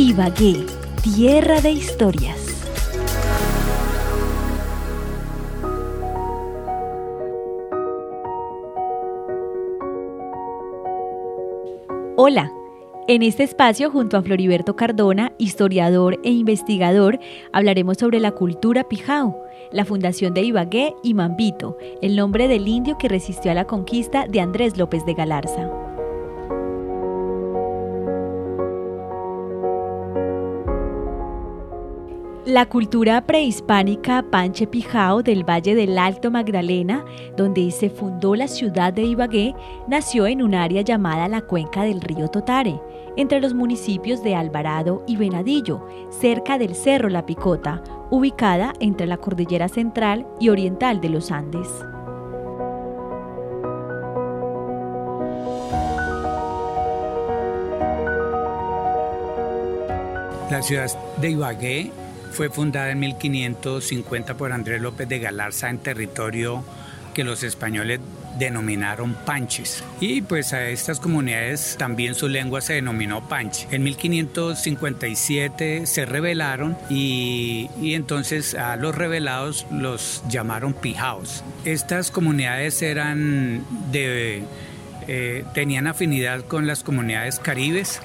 Ibagué, tierra de historias. Hola. En este espacio, junto a Floriberto Cardona, historiador e investigador, hablaremos sobre la cultura pijao, la fundación de Ibagué y Mambito, el nombre del indio que resistió a la conquista de Andrés López de Galarza. La cultura prehispánica Panche Pijao del Valle del Alto Magdalena, donde se fundó la ciudad de Ibagué, nació en un área llamada la cuenca del río Totare, entre los municipios de Alvarado y Venadillo, cerca del Cerro La Picota, ubicada entre la cordillera central y oriental de los Andes. La ciudad de Ibagué fue fundada en 1550 por Andrés López de Galarza en territorio que los españoles denominaron panches. Y pues a estas comunidades también su lengua se denominó panche. En 1557 se rebelaron y, entonces a los rebelados los llamaron pijaos. Estas comunidades eran de... Eh, tenían afinidad con las comunidades caribes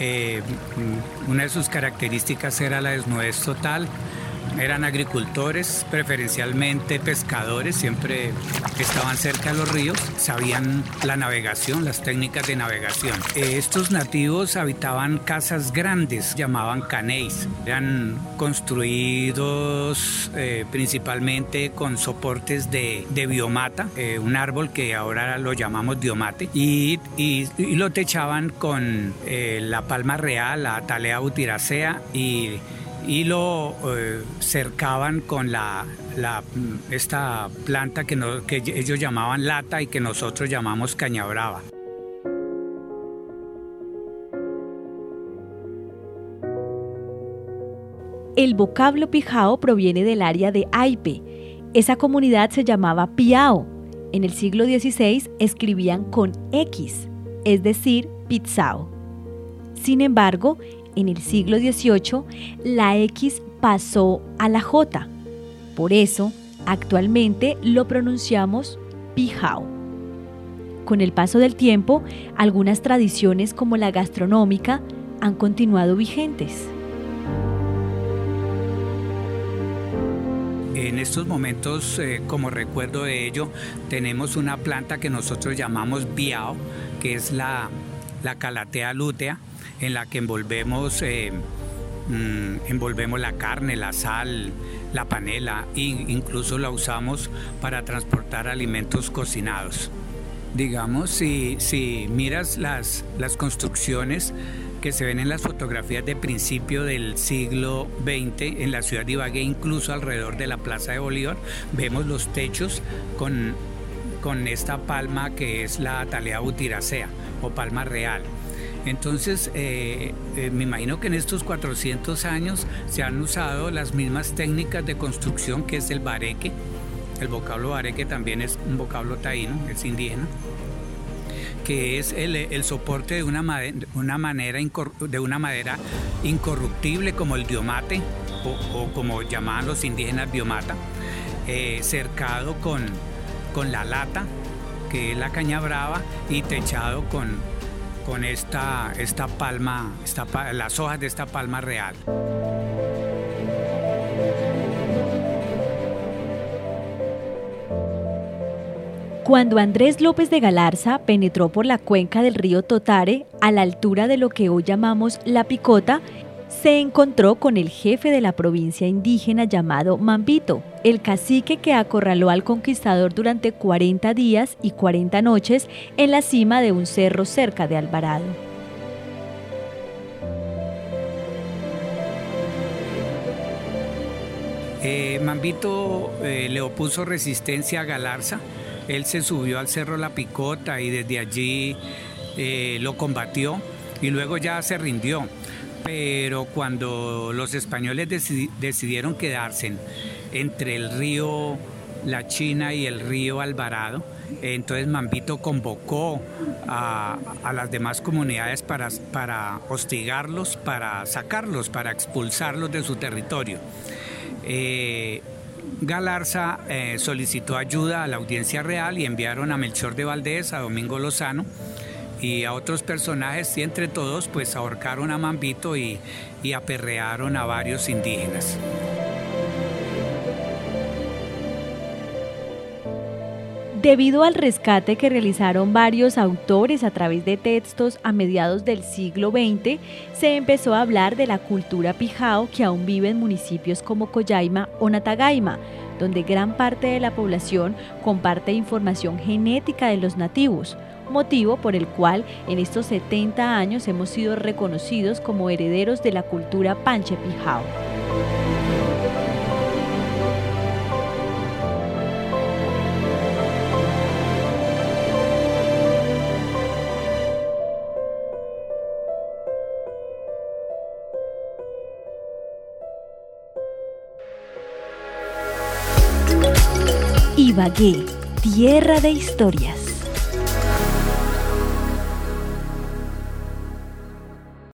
eh, una de sus características era la desnudez total, eran agricultores, preferencialmente pescadores, siempre estaban cerca de los ríos, sabían la navegación, las técnicas de navegación. Estos nativos habitaban casas grandes, llamaban canéis, eran construidos eh, principalmente con soportes de, biomata, eh, un árbol que ahora lo llamamos diomate, y, lo techaban con eh, la palma real, la talea butiracea y y lo eh, cercaban con la, esta planta que, ellos llamaban lata y que nosotros llamamos caña brava. El vocablo pijao proviene del área de Aipe. Esa comunidad se llamaba Piao. En el siglo XVI escribían con X, es decir, Pizzao. Sin embargo, en el siglo XVIII, la X pasó a la J. Por eso, actualmente lo pronunciamos pijao. Con el paso del tiempo, algunas tradiciones como la gastronómica han continuado vigentes. En estos momentos, eh, como recuerdo de ello, tenemos una planta que nosotros llamamos biao, que es la, la calatea lútea, en la que envolvemos, eh, mm, envolvemos la carne, la sal, la panela e incluso la usamos para transportar alimentos cocinados. Digamos, si, miras las, las construcciones que se ven en las fotografías de principio del siglo XX en la ciudad de Ibagué, incluso alrededor de la Plaza de Bolívar, vemos los techos con, con esta palma que es la talea butiracea o palma real. Entonces, eh, eh, me imagino que en estos 400 años se han usado las mismas técnicas de construcción que es el bareque. El vocablo bareque también es un vocablo taíno, es indígena que es el, soporte de una, madera, una manera de una madera incorruptible como el diomate o, como llamaban los indígenas biomata, eh, cercado con, con la lata, que es la caña brava, y techado con, con esta, esta palma, las hojas de esta palma real. Cuando Andrés López de Galarza penetró por la cuenca del río Totare, a la altura de lo que hoy llamamos La Picota, se encontró con el jefe de la provincia indígena llamado Mambito, el cacique que acorraló al conquistador durante 40 días y 40 noches en la cima de un cerro cerca de Alvarado. Eh, Mambito eh, le opuso resistencia a Galarza. Él se subió al cerro La Picota y desde allí eh, lo combatió y luego ya se rindió pero cuando los españoles decidieron quedarse entre el río La China y el río Alvarado, Entonces Mambito convocó a, las demás comunidades para, para, hostigarlos, para sacarlos, para expulsarlos de su territorio. Eh, Galarza eh, solicitó ayuda a la audiencia real y enviaron a Melchor de Valdés, a Domingo Lozano y a otros personajes y entre todos pues ahorcaron a Mambito y, y aperrearon a varios indígenas. Debido al rescate que realizaron varios autores a través de textos a mediados del siglo XX, se empezó a hablar de la cultura pijao que aún vive en municipios como Coyaima o Natagaima, donde gran parte de la población comparte información genética de los nativos, motivo por el cual en estos 70 años hemos sido reconocidos como herederos de la cultura panche pijao. Ibagué, tierra de historias.